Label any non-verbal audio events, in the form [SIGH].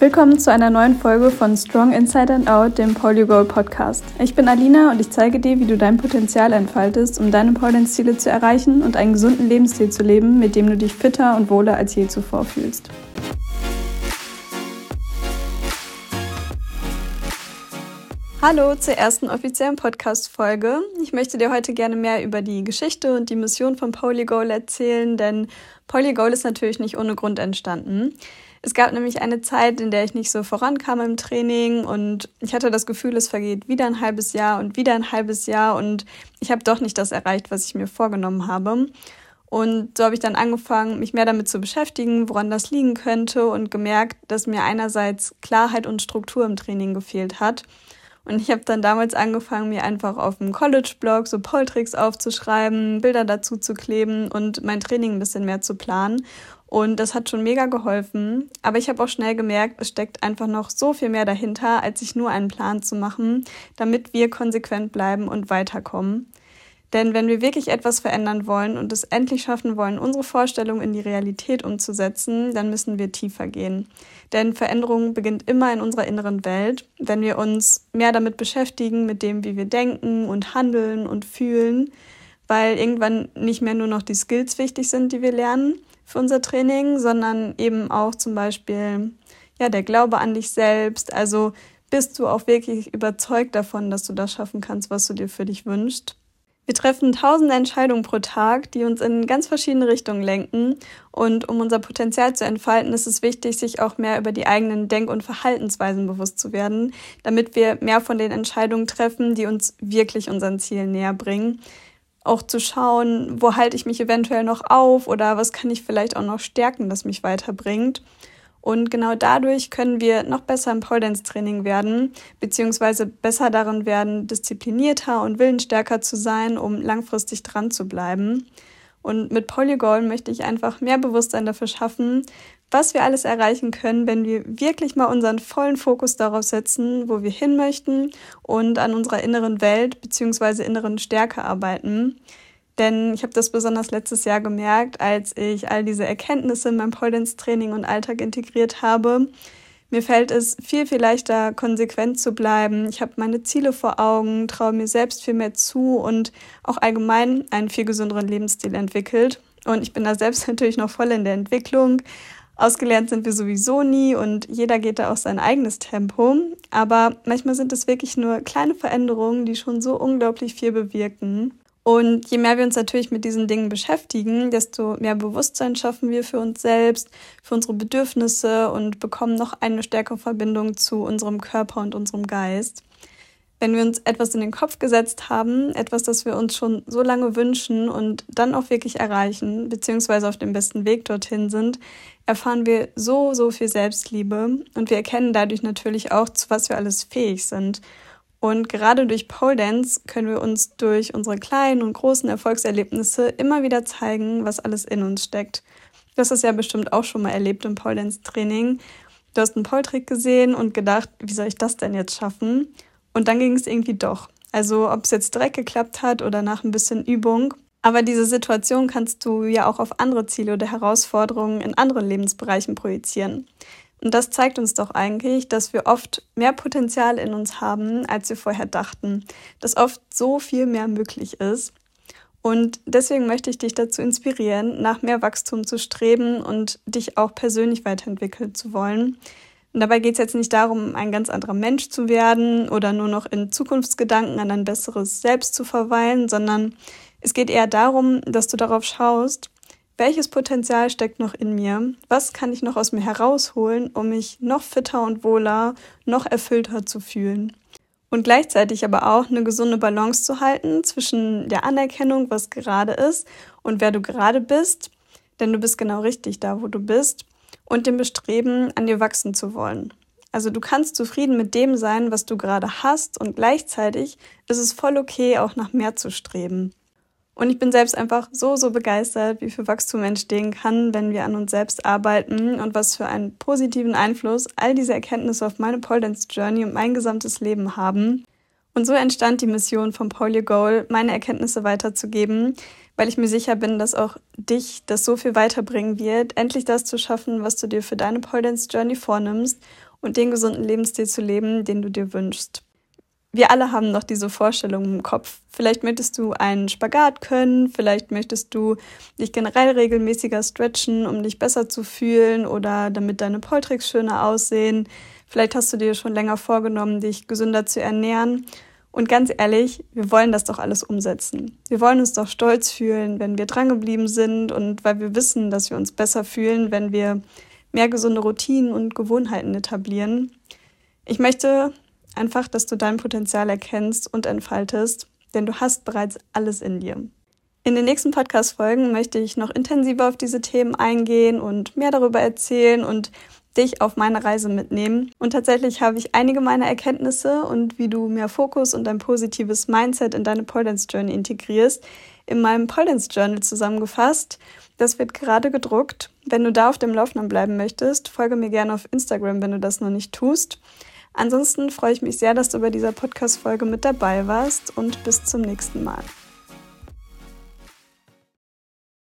Willkommen zu einer neuen Folge von Strong Inside and Out, dem Polygol Podcast. Ich bin Alina und ich zeige dir, wie du dein Potenzial entfaltest, um deine Polydance-Ziele zu erreichen und einen gesunden Lebensstil zu leben, mit dem du dich fitter und wohler als je zuvor fühlst. Hallo zur ersten offiziellen Podcast-Folge. Ich möchte dir heute gerne mehr über die Geschichte und die Mission von Polygol erzählen, denn Polygol ist natürlich nicht ohne Grund entstanden. Es gab nämlich eine Zeit, in der ich nicht so vorankam im Training und ich hatte das Gefühl, es vergeht wieder ein halbes Jahr und wieder ein halbes Jahr und ich habe doch nicht das erreicht, was ich mir vorgenommen habe. Und so habe ich dann angefangen, mich mehr damit zu beschäftigen, woran das liegen könnte und gemerkt, dass mir einerseits Klarheit und Struktur im Training gefehlt hat. Und ich habe dann damals angefangen, mir einfach auf dem College-Blog so Poltricks aufzuschreiben, Bilder dazu zu kleben und mein Training ein bisschen mehr zu planen. Und das hat schon mega geholfen. Aber ich habe auch schnell gemerkt, es steckt einfach noch so viel mehr dahinter, als sich nur einen Plan zu machen, damit wir konsequent bleiben und weiterkommen. Denn wenn wir wirklich etwas verändern wollen und es endlich schaffen wollen, unsere Vorstellung in die Realität umzusetzen, dann müssen wir tiefer gehen. Denn Veränderung beginnt immer in unserer inneren Welt. Wenn wir uns mehr damit beschäftigen, mit dem, wie wir denken und handeln und fühlen, weil irgendwann nicht mehr nur noch die Skills wichtig sind, die wir lernen, für unser Training, sondern eben auch zum Beispiel ja, der Glaube an dich selbst. Also bist du auch wirklich überzeugt davon, dass du das schaffen kannst, was du dir für dich wünschst. Wir treffen tausende Entscheidungen pro Tag, die uns in ganz verschiedene Richtungen lenken. Und um unser Potenzial zu entfalten, ist es wichtig, sich auch mehr über die eigenen Denk- und Verhaltensweisen bewusst zu werden, damit wir mehr von den Entscheidungen treffen, die uns wirklich unseren Zielen näher bringen auch zu schauen, wo halte ich mich eventuell noch auf oder was kann ich vielleicht auch noch stärken, das mich weiterbringt. Und genau dadurch können wir noch besser im Pole Dance Training werden, beziehungsweise besser darin werden, disziplinierter und willensstärker zu sein, um langfristig dran zu bleiben. Und mit Polygol möchte ich einfach mehr Bewusstsein dafür schaffen, was wir alles erreichen können, wenn wir wirklich mal unseren vollen Fokus darauf setzen, wo wir hin möchten und an unserer inneren Welt bzw. inneren Stärke arbeiten. Denn ich habe das besonders letztes Jahr gemerkt, als ich all diese Erkenntnisse in mein Pole Training und Alltag integriert habe. Mir fällt es viel, viel leichter, konsequent zu bleiben. Ich habe meine Ziele vor Augen, traue mir selbst viel mehr zu und auch allgemein einen viel gesünderen Lebensstil entwickelt. Und ich bin da selbst [LAUGHS] natürlich noch voll in der Entwicklung, Ausgelernt sind wir sowieso nie und jeder geht da auch sein eigenes Tempo. Aber manchmal sind es wirklich nur kleine Veränderungen, die schon so unglaublich viel bewirken. Und je mehr wir uns natürlich mit diesen Dingen beschäftigen, desto mehr Bewusstsein schaffen wir für uns selbst, für unsere Bedürfnisse und bekommen noch eine stärkere Verbindung zu unserem Körper und unserem Geist wenn wir uns etwas in den Kopf gesetzt haben, etwas, das wir uns schon so lange wünschen und dann auch wirklich erreichen, beziehungsweise auf dem besten Weg dorthin sind, erfahren wir so, so viel Selbstliebe und wir erkennen dadurch natürlich auch, zu was wir alles fähig sind. Und gerade durch Pole Dance können wir uns durch unsere kleinen und großen Erfolgserlebnisse immer wieder zeigen, was alles in uns steckt. Du hast es ja bestimmt auch schon mal erlebt im Pole Dance Training. Du hast einen Pole-Trick gesehen und gedacht, wie soll ich das denn jetzt schaffen? Und dann ging es irgendwie doch. Also ob es jetzt direkt geklappt hat oder nach ein bisschen Übung. Aber diese Situation kannst du ja auch auf andere Ziele oder Herausforderungen in anderen Lebensbereichen projizieren. Und das zeigt uns doch eigentlich, dass wir oft mehr Potenzial in uns haben, als wir vorher dachten. Dass oft so viel mehr möglich ist. Und deswegen möchte ich dich dazu inspirieren, nach mehr Wachstum zu streben und dich auch persönlich weiterentwickeln zu wollen. Und dabei geht es jetzt nicht darum, ein ganz anderer Mensch zu werden oder nur noch in Zukunftsgedanken an ein besseres Selbst zu verweilen, sondern es geht eher darum, dass du darauf schaust, welches Potenzial steckt noch in mir? Was kann ich noch aus mir herausholen, um mich noch fitter und wohler, noch erfüllter zu fühlen? Und gleichzeitig aber auch eine gesunde Balance zu halten zwischen der Anerkennung, was gerade ist und wer du gerade bist, denn du bist genau richtig da, wo du bist und dem Bestreben, an dir wachsen zu wollen. Also du kannst zufrieden mit dem sein, was du gerade hast und gleichzeitig ist es voll okay, auch nach mehr zu streben. Und ich bin selbst einfach so, so begeistert, wie viel Wachstum entstehen kann, wenn wir an uns selbst arbeiten und was für einen positiven Einfluss all diese Erkenntnisse auf meine Pole Dance Journey und mein gesamtes Leben haben. Und so entstand die Mission von Polio Goal, meine Erkenntnisse weiterzugeben, weil ich mir sicher bin, dass auch dich das so viel weiterbringen wird, endlich das zu schaffen, was du dir für deine Pole Dance Journey vornimmst und den gesunden Lebensstil zu leben, den du dir wünschst. Wir alle haben noch diese Vorstellung im Kopf. Vielleicht möchtest du einen Spagat können, vielleicht möchtest du dich generell regelmäßiger stretchen, um dich besser zu fühlen oder damit deine Poltricks schöner aussehen. Vielleicht hast du dir schon länger vorgenommen, dich gesünder zu ernähren. Und ganz ehrlich, wir wollen das doch alles umsetzen. Wir wollen uns doch stolz fühlen, wenn wir drangeblieben sind und weil wir wissen, dass wir uns besser fühlen, wenn wir mehr gesunde Routinen und Gewohnheiten etablieren. Ich möchte einfach, dass du dein Potenzial erkennst und entfaltest, denn du hast bereits alles in dir. In den nächsten Podcast-Folgen möchte ich noch intensiver auf diese Themen eingehen und mehr darüber erzählen und dich auf meine Reise mitnehmen. Und tatsächlich habe ich einige meiner Erkenntnisse und wie du mehr Fokus und ein positives Mindset in deine Pole Journey integrierst, in meinem Pole Journal zusammengefasst. Das wird gerade gedruckt. Wenn du da auf dem Laufenden bleiben möchtest, folge mir gerne auf Instagram, wenn du das noch nicht tust. Ansonsten freue ich mich sehr, dass du bei dieser Podcast-Folge mit dabei warst und bis zum nächsten Mal.